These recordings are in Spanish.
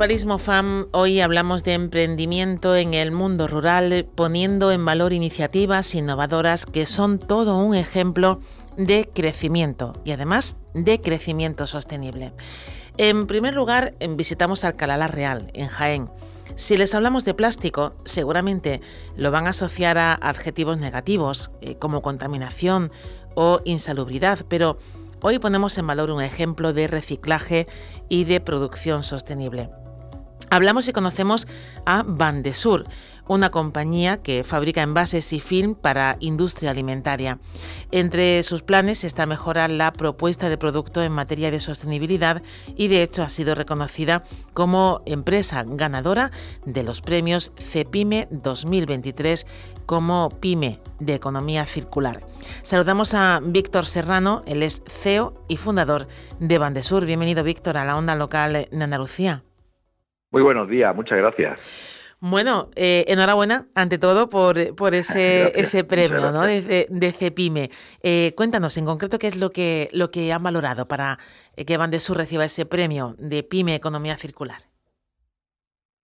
Municipalismo FAM hoy hablamos de emprendimiento en el mundo rural, poniendo en valor iniciativas innovadoras que son todo un ejemplo de crecimiento y además de crecimiento sostenible. En primer lugar, visitamos Alcalá la Real, en Jaén. Si les hablamos de plástico, seguramente lo van a asociar a adjetivos negativos, eh, como contaminación o insalubridad, pero Hoy ponemos en valor un ejemplo de reciclaje y de producción sostenible. Hablamos y conocemos a Bandesur, una compañía que fabrica envases y film para industria alimentaria. Entre sus planes está mejorar la propuesta de producto en materia de sostenibilidad y de hecho ha sido reconocida como empresa ganadora de los premios CEPIME 2023 como PYME de Economía Circular. Saludamos a Víctor Serrano, él es CEO y fundador de Bandesur. Bienvenido Víctor a la onda local de Andalucía. Muy buenos días, muchas gracias. Bueno, eh, enhorabuena ante todo por, ese, ese premio ¿no? de, de CEPIME. Eh, cuéntanos en concreto qué es lo que, lo que han valorado para eh, que Bandesur reciba ese premio de PYME Economía Circular.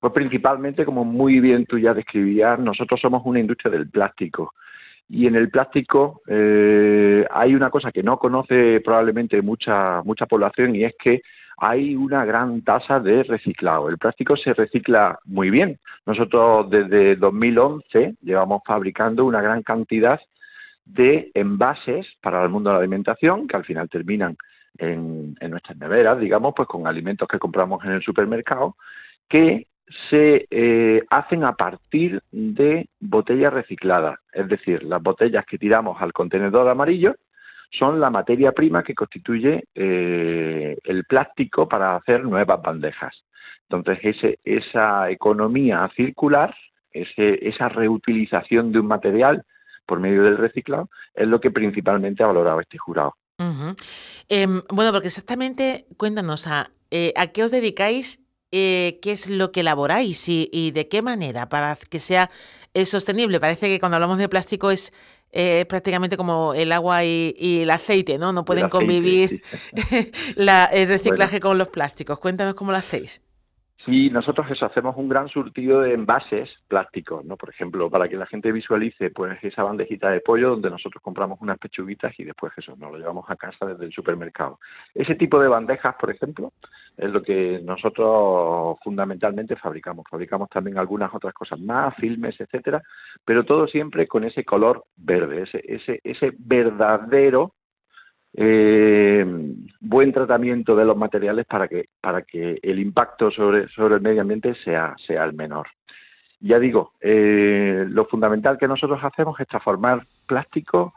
Pues principalmente, como muy bien tú ya describías, nosotros somos una industria del plástico. Y en el plástico hay una cosa que no conoce probablemente mucha, mucha población y es que hay una gran tasa de reciclado. El plástico se recicla muy bien. Nosotros desde 2011 llevamos fabricando una gran cantidad de envases para el mundo de la alimentación que al final terminan en, nuestras neveras, digamos, pues con alimentos que compramos en el supermercado, que se eh, hacen a partir de botellas recicladas, es decir, las botellas que tiramos al contenedor amarillo son la materia prima que constituye eh, el plástico para hacer nuevas bandejas. Entonces, ese, esa economía circular, ese, esa reutilización de un material por medio del reciclado, es lo que principalmente ha valorado este jurado. Em, bueno, porque exactamente, cuéntanos, ¿a, eh, ¿a qué os dedicáis? Eh, ¿Qué es lo que elaboráis y, de qué manera para que sea sostenible? Parece que cuando hablamos de plástico es es prácticamente como el agua y, el aceite, ¿no? No pueden convivir el reciclaje con los plásticos. Cuéntanos cómo lo hacéis. Sí, nosotros eso hacemos un gran surtido de envases plásticos, ¿no? Por ejemplo, para que la gente visualice, pues esa bandejita de pollo donde nosotros compramos unas pechuguitas y después eso nos lo llevamos a casa desde el supermercado. Ese tipo de bandejas, por ejemplo, es lo que nosotros fundamentalmente fabricamos. Fabricamos también algunas otras cosas más, filmes, etcétera, pero todo siempre con ese color verde, ese ese ese verdadero eh, buen tratamiento de los materiales para que, para que el impacto sobre, sobre el medio ambiente sea, sea el menor. Ya digo, eh, lo fundamental que nosotros hacemos es transformar plástico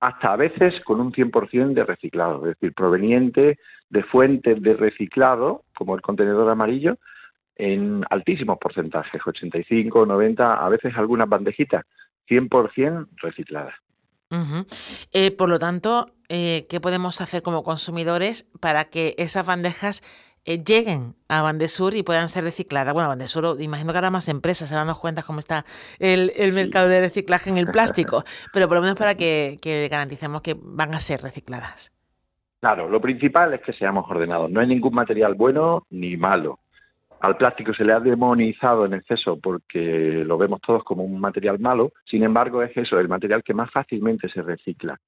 hasta a veces con un 100% de reciclado, es decir, proveniente de fuentes de reciclado, como el contenedor amarillo, en altísimos porcentajes, 85, 90, a veces algunas bandejitas, 100% recicladas. Eh, por lo tanto, eh, ¿qué podemos hacer como consumidores para que esas bandejas eh, lleguen a Bandesur y puedan ser recicladas? Bueno, Bandesur, imagino que habrá más empresas, se dan cuenta cómo está el, mercado de reciclaje en el plástico, pero por lo menos para que, que garanticemos que van a ser recicladas. Claro, lo principal es que seamos ordenados. No hay ningún material bueno ni malo. Al plástico se le ha demonizado en exceso porque lo vemos todos como un material malo, sin embargo es eso, el material que más fácilmente se recicla.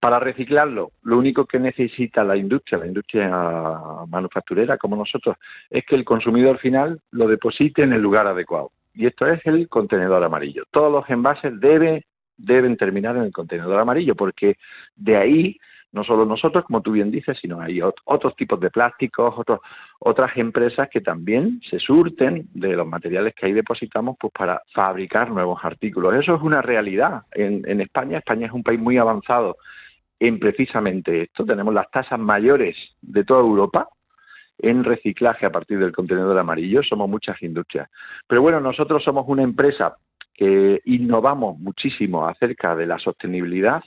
Para reciclarlo, lo único que necesita la industria, la industria manufacturera como nosotros, es que el consumidor final lo deposite en el lugar adecuado. Y esto es el contenedor amarillo. Todos los envases deben terminar en el contenedor amarillo porque de ahí no solo nosotros, como tú bien dices, sino hay otros tipos de plásticos, otras empresas que también se surten de los materiales que ahí depositamos pues para fabricar nuevos artículos. Eso es una realidad. En, en España, España es un país muy avanzado en precisamente esto. Tenemos las tasas mayores de toda Europa en reciclaje a partir del contenedor amarillo, somos muchas industrias. Pero bueno, nosotros somos una empresa que innovamos muchísimo acerca de la sostenibilidad.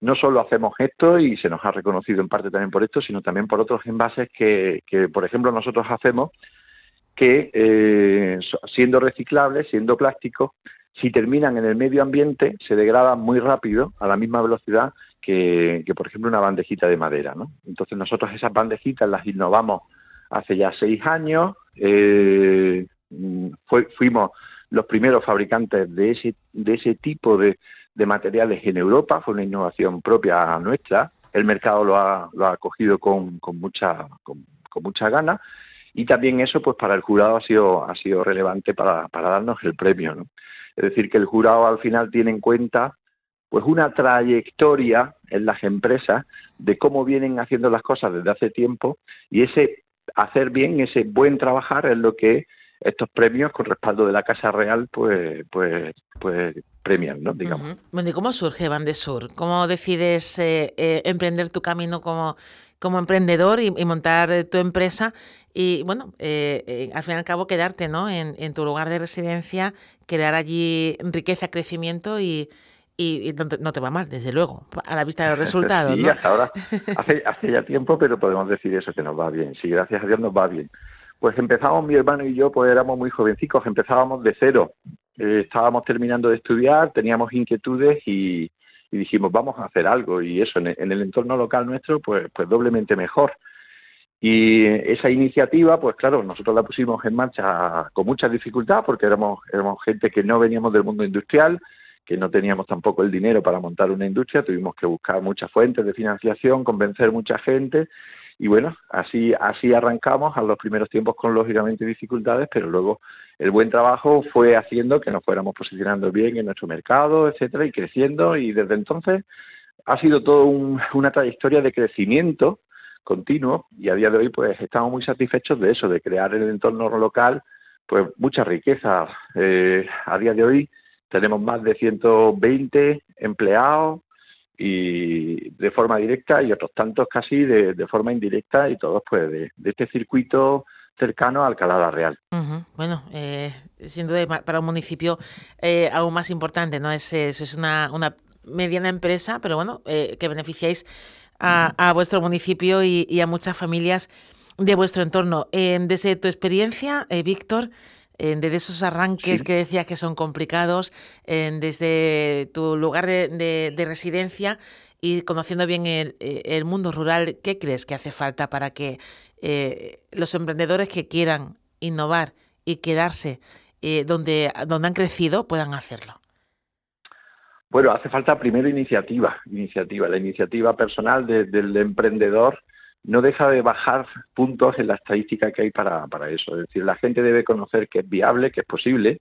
No solo hacemos esto y se nos ha reconocido en parte también por esto, sino también por otros envases que, que por ejemplo, nosotros hacemos que, eh, siendo reciclables, siendo plásticos, si terminan en el medio ambiente, se degradan muy rápido, a la misma velocidad que, por ejemplo, una bandejita de madera. ¿no? Entonces, nosotros esas bandejitas las innovamos hace ya seis años. Eh, fuimos los primeros fabricantes de ese, de ese tipo de, materiales en Europa. Fue una innovación propia nuestra. El mercado lo ha, lo ha acogido con, con mucha, con, con mucha gana y también eso pues para el jurado ha sido ha sido relevante para, para darnos el premio ¿no? es decir que el jurado al final tiene en cuenta pues una trayectoria en las empresas de cómo vienen haciendo las cosas desde hace tiempo y ese hacer bien ese buen trabajar es lo que estos premios con respaldo de la Casa Real pues pues pues premian, ¿no? Digamos. Bueno, ¿y cómo surge Sur? ¿Cómo decides eh, eh, emprender tu camino como como emprendedor y, montar eh, tu empresa y bueno, eh, eh, al fin y al cabo quedarte ¿no? En, tu lugar de residencia, crear allí riqueza, crecimiento y, y, no, te, va mal, desde luego, a la vista de los resultados. sí, hasta ahora hace, hace ya tiempo, pero podemos decir eso, que nos va bien. Sí, gracias a Dios nos va bien. Pues empezamos mi hermano y yo, pues éramos muy jovencicos, empezábamos de cero. estábamos terminando de estudiar, teníamos inquietudes y, y dijimos, vamos a hacer algo y eso en el, entorno local nuestro, pues, pues doblemente mejor. Y esa iniciativa, pues claro, nosotros la pusimos en marcha con mucha dificultad porque éramos, éramos gente que no veníamos del mundo industrial, que no teníamos tampoco el dinero para montar una industria, tuvimos que buscar muchas fuentes de financiación, convencer mucha gente y bueno, así, así arrancamos a los primeros tiempos con lógicamente dificultades, pero luego el buen trabajo fue haciendo que nos fuéramos posicionando bien en nuestro mercado, etcétera, y creciendo, y desde entonces ha sido todo una trayectoria de crecimiento continuo, y a día de hoy pues estamos muy satisfechos de eso, de crear en el entorno local pues mucha riqueza. Eh, a día de hoy tenemos más de 120 empleados, y de forma directa y otros tantos casi de, forma indirecta y todos pues de, este circuito cercano a Alcalá la Real. Bueno, eh, siendo para un municipio eh, aún más importante, ¿no? Es, es una, una mediana empresa, pero bueno, eh, que beneficiáis a, vuestro municipio y, a muchas familias de vuestro entorno. desde tu experiencia, Víctor, desde esos arranques que decías que son complicados, desde tu lugar de, residencia y conociendo bien el, eh, el, mundo rural, ¿qué crees que hace falta para que eh, los emprendedores que quieran innovar y quedarse eh, donde, donde han crecido puedan hacerlo? Bueno, hace falta primero iniciativa, iniciativa, la iniciativa personal del emprendedor no deja de bajar puntos en la estadística que hay para, para eso. Es decir, la gente debe conocer que es viable, que es posible,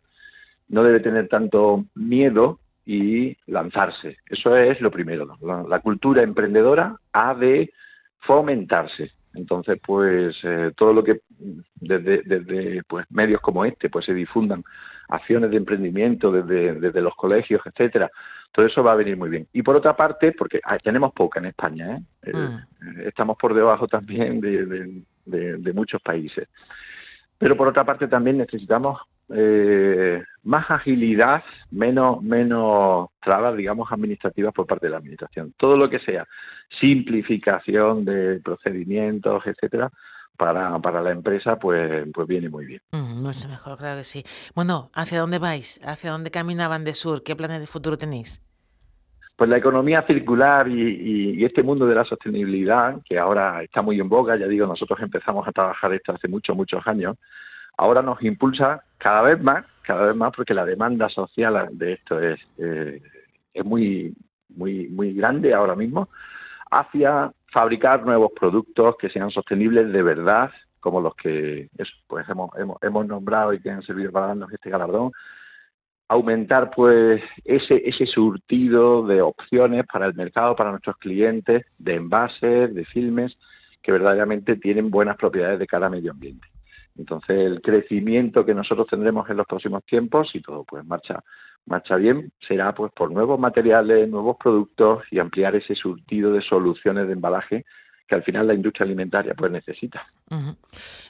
no debe tener tanto miedo y lanzarse. Eso es lo primero. La, cultura emprendedora ha de fomentarse. Entonces, pues eh, todo lo que desde, desde pues, medios como este pues se difundan acciones de emprendimiento desde, desde los colegios, etcétera, todo eso va a venir muy bien. Y por otra parte, porque ah, tenemos poca en España, ¿eh? Eh, mm. estamos por debajo también de, muchos países. Pero por otra parte también necesitamos eh, más agilidad, menos, menos trabas, digamos, administrativas por parte de la administración. Todo lo que sea simplificación de procedimientos, etcétera, para, para la empresa, pues, pues viene muy bien. Mm, mucho mejor, claro que sí. Bueno, ¿hacia dónde vais? ¿Hacia dónde caminaban de sur? ¿Qué planes de futuro tenéis? Pues la economía circular y, este mundo de la sostenibilidad, que ahora está muy en boga, ya digo, nosotros empezamos a trabajar esto hace muchos, muchos años, ahora nos impulsa cada vez más, cada vez más, porque la demanda social de esto es, eh, es muy, muy, muy grande ahora mismo, hacia fabricar nuevos productos que sean sostenibles de verdad, como los que pues hemos, hemos, hemos nombrado y que han servido para darnos este galardón, aumentar pues ese, ese surtido de opciones para el mercado, para nuestros clientes, de envases, de filmes, que verdaderamente tienen buenas propiedades de cara al medio ambiente. Entonces el crecimiento que nosotros tendremos en los próximos tiempos, si todo pues marcha, marcha bien, será pues por nuevos materiales, nuevos productos y ampliar ese surtido de soluciones de embalaje que al final la industria alimentaria pues necesita.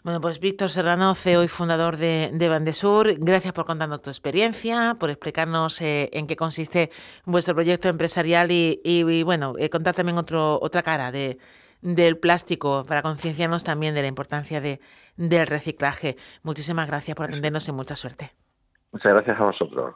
Bueno, pues Víctor Serrano, CEO y fundador de, de Bandesur, gracias por contarnos tu experiencia, por explicarnos eh, en qué consiste vuestro proyecto empresarial y, bueno, eh, contar también otro, otra cara de, del plástico para concienciarnos también de la importancia de, del reciclaje. Muchísimas gracias por atendernos y mucha suerte. Muchas gracias a vosotros.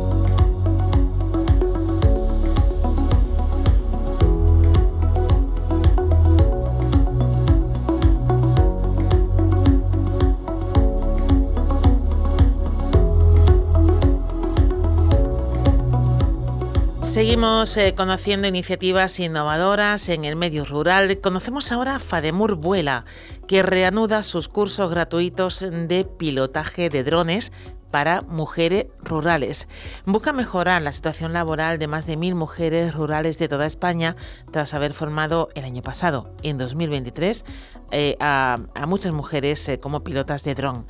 Seguimos eh, conociendo iniciativas innovadoras en el medio rural. Conocemos ahora Fademur Vuela, que reanuda sus cursos gratuitos de pilotaje de drones para mujeres rurales. Busca mejorar la situación laboral de más de mil mujeres rurales de toda España tras haber formado el año pasado, en 2023, eh, a, muchas mujeres eh, como pilotas de dron.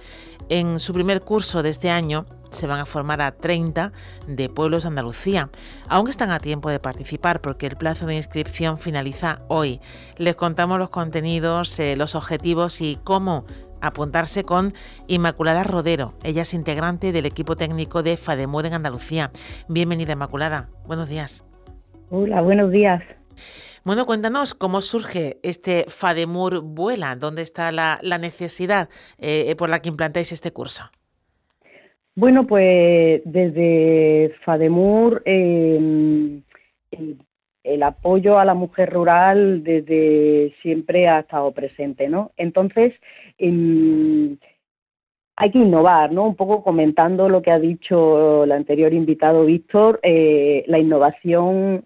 En su primer curso de este año, se van a formar a 30 de pueblos de Andalucía. Aún están a tiempo de participar porque el plazo de inscripción finaliza hoy. Les contamos los contenidos, eh, los objetivos y cómo apuntarse con Inmaculada Rodero. Ella es integrante del equipo técnico de FADEMUR en Andalucía. Bienvenida, Inmaculada. Buenos días. Hola, buenos días. Bueno, cuéntanos cómo surge este FADEMUR Vuela, dónde está la, necesidad eh, por la que implantáis este curso. Bueno, pues desde FADEMUR em, el, apoyo a la mujer rural desde siempre ha estado presente, ¿no? Entonces, em, hay que innovar, ¿no? Un poco comentando lo que ha dicho el anterior invitado Víctor, eh, la innovación,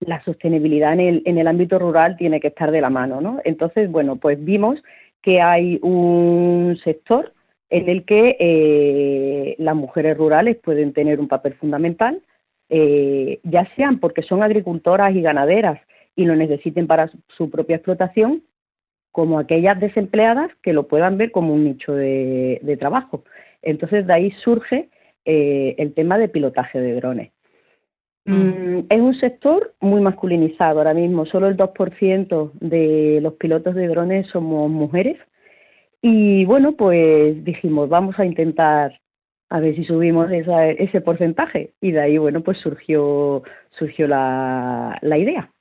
la sostenibilidad en el, en el ámbito rural tiene que estar de la mano, ¿no? Entonces, bueno, pues vimos que hay un sector en el que eh, las mujeres rurales pueden tener un papel fundamental, eh, ya sean porque son agricultoras y ganaderas y lo necesiten para su propia explotación, como aquellas desempleadas que lo puedan ver como un nicho de, trabajo. Entonces, de ahí surge eh, el tema de pilotaje de drones. Mm. Mm, es un sector muy masculinizado ahora mismo, solo el 2% de los pilotos de drones somos mujeres y bueno, pues dijimos, vamos a intentar a ver si subimos ese porcentaje. Y de ahí, bueno, pues surgió, surgió la, la idea.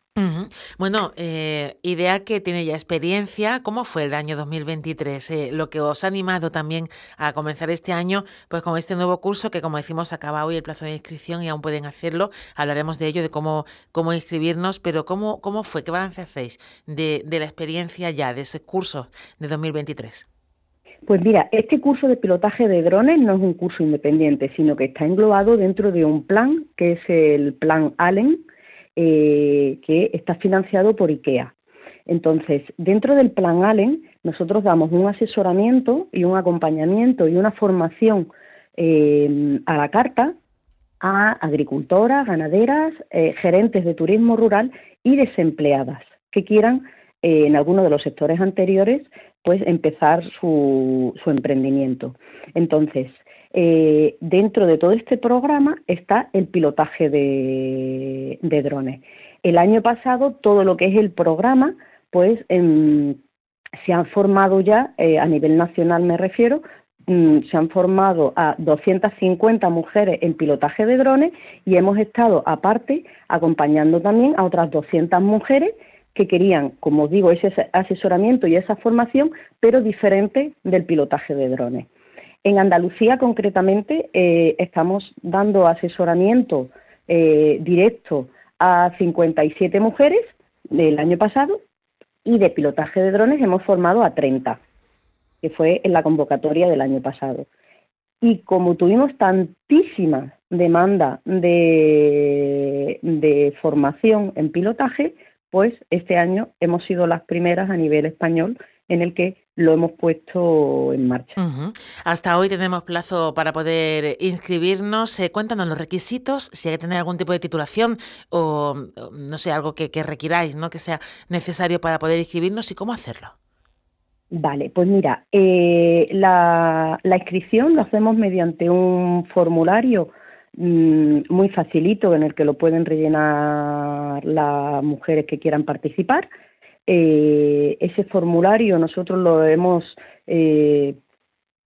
Bueno, eh, idea que tiene ya experiencia. ¿Cómo fue el año 2023? Eh, lo que os ha animado también a comenzar este año, pues con este nuevo curso que, como decimos, acaba hoy el plazo de inscripción y aún pueden hacerlo. Hablaremos de ello, de cómo, cómo inscribirnos, pero ¿cómo, cómo fue? ¿Qué balance hacéis de, de la experiencia ya de ese curso de 2023? Pues mira, este curso de pilotaje de drones no es un curso independiente, sino que está englobado dentro de un plan que es el Plan Allen, eh, que está financiado por IKEA. Entonces, dentro del Plan Allen, nosotros damos un asesoramiento y un acompañamiento y una formación eh, a la carta a agricultoras, ganaderas, eh, gerentes de turismo rural y desempleadas que quieran en alguno de los sectores anteriores pues empezar su, su emprendimiento. Entonces, eh, dentro de todo este programa está el pilotaje de, drones. El año pasado todo lo que es el programa, pues em, se han formado ya, eh, a nivel nacional me refiero, mm, se han formado a 250 mujeres en pilotaje de drones y hemos estado aparte acompañando también a otras 200 mujeres que querían, como digo, ese asesoramiento y esa formación, pero diferente del pilotaje de drones. En Andalucía, concretamente, eh, estamos dando asesoramiento eh, directo a 57 mujeres del año pasado y de pilotaje de drones hemos formado a 30, que fue en la convocatoria del año pasado. Y como tuvimos tantísima demanda de, de formación en pilotaje, pues este año hemos sido las primeras a nivel español en el que lo hemos puesto en marcha. Hasta hoy tenemos plazo para poder inscribirnos. Eh, cuéntanos los requisitos, si hay que tener algún tipo de titulación o, no sé, algo que, requiráis, ¿no? que sea necesario para poder inscribirnos y cómo hacerlo. Vale, pues mira, eh, la, inscripción lo hacemos mediante un formulario mm, muy facilito en el que lo pueden rellenar las mujeres que quieran participar. Eh, ese formulario nosotros lo hemos eh,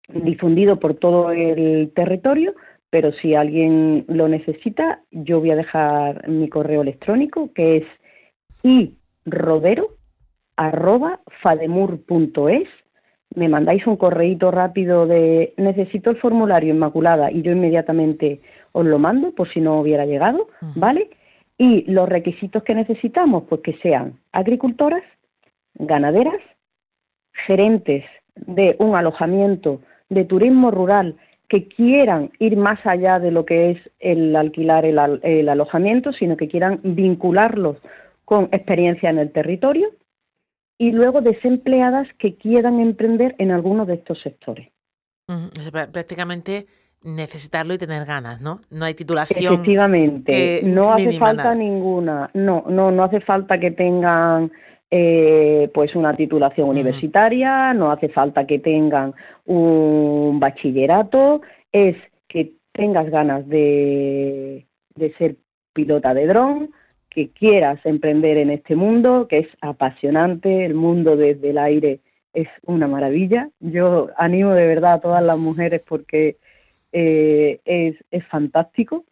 difundido por todo el territorio, pero si alguien lo necesita, yo voy a dejar mi correo electrónico que es irodero arroba fademur.es, me mandáis un correíto rápido de necesito el formulario Inmaculada y yo inmediatamente os lo mando por si no hubiera llegado, ¿vale? Y los requisitos que necesitamos, pues que sean agricultoras, ganaderas, gerentes de un alojamiento de turismo rural que quieran ir más allá de lo que es el alquilar el, el alojamiento, sino que quieran vincularlos con experiencia en el territorio, y luego desempleadas que quieran emprender en alguno de estos sectores. Prácticamente necesitarlo y tener ganas, ¿no? No hay titulación. Efectivamente, no hace falta ninguna, no, no, no hace falta que tengan eh, pues una titulación universitaria, no hace falta que tengan un bachillerato, es que tengas ganas de, de ser pilota de dron, que quieras emprender en este mundo, que es apasionante, el mundo desde el aire es una maravilla. Yo animo de verdad a todas las mujeres porque eh, es, es, fantástico.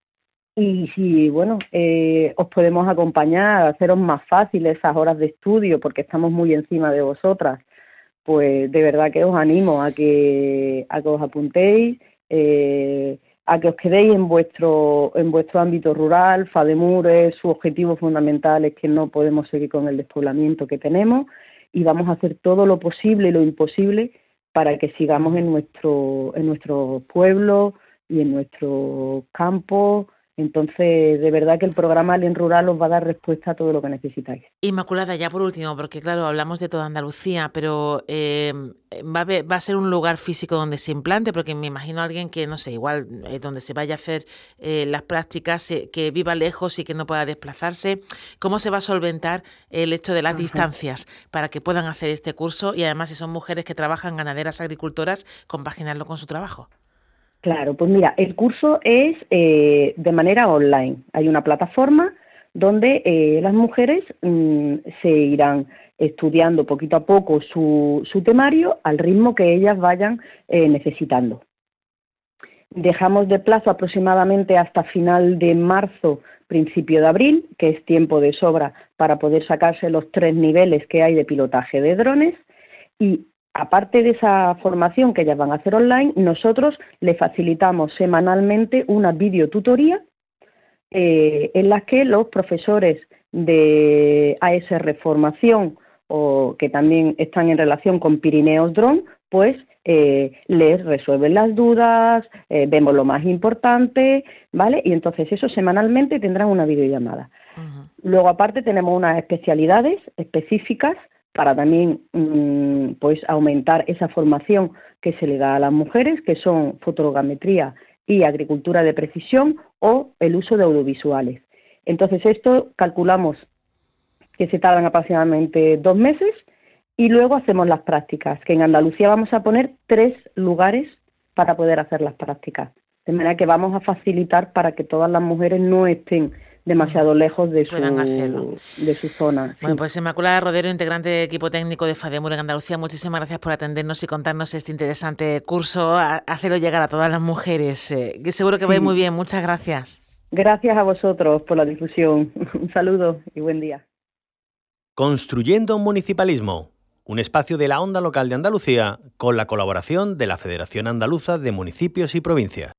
Y si, bueno, eh, os podemos acompañar, a haceros más fáciles esas horas de estudio, porque estamos muy encima de vosotras, pues de verdad que os animo a que, a que os apuntéis. Eh, a que os quedéis en vuestro, en vuestro ámbito rural. FADEMUR es su objetivo fundamental es que no podemos seguir con el despoblamiento que tenemos y vamos a hacer todo lo posible y lo imposible para que sigamos en nuestro, en nuestro pueblo y en nuestro campo entonces, de verdad que el programa Alien Rural os va a dar respuesta a todo lo que necesitáis. Inmaculada, ya por último, porque claro, hablamos de toda Andalucía, pero eh, va, a ser un lugar físico donde se implante, porque me imagino a alguien que, no sé, igual eh, donde se vaya a hacer eh, las prácticas, que viva lejos y que no pueda desplazarse. ¿Cómo se va a solventar el hecho de las distancias para que puedan hacer este curso? Y además, si son mujeres que trabajan ganaderas, agricultoras, compaginarlo con su trabajo. Claro, pues mira, el curso es eh, de manera online. Hay una plataforma donde eh, las mujeres mm, se irán estudiando poquito a poco su, temario al ritmo que ellas vayan eh, necesitando. Dejamos de plazo aproximadamente hasta final de marzo, principio de abril, que es tiempo de sobra para poder sacarse los tres niveles que hay de pilotaje de drones. Y aparte de esa formación que ellas van a hacer online, nosotros le facilitamos semanalmente una videotutoría eh, en la que los profesores de ASR Formación o que también están en relación con Pirineos Drone, pues eh, les resuelven las dudas, eh, vemos lo más importante, ¿vale? Y entonces eso semanalmente tendrán una videollamada. Luego aparte tenemos unas especialidades específicas para también mm, pues aumentar esa formación que se le da a las mujeres, que son fotogrametría y agricultura de precisión o el uso de audiovisuales. Entonces esto calculamos que se tardan aproximadamente dos meses y luego hacemos las prácticas, que en Andalucía vamos a poner tres lugares para poder hacer las prácticas. De manera que vamos a facilitar para que todas las mujeres no estén demasiado lejos de su, de su zona. Bueno, pues Inmaculada Rodero, integrante del equipo técnico de FADEMUR en Andalucía, muchísimas gracias por atendernos y contarnos este interesante curso, hacerlo llegar a todas las mujeres, eh, que seguro que va muy bien. Muchas gracias. Gracias a vosotros por la difusión. Un saludo y buen día. Construyendo un municipalismo, un espacio de la onda local de Andalucía con la colaboración de la Federación Andaluza de Municipios y Provincias.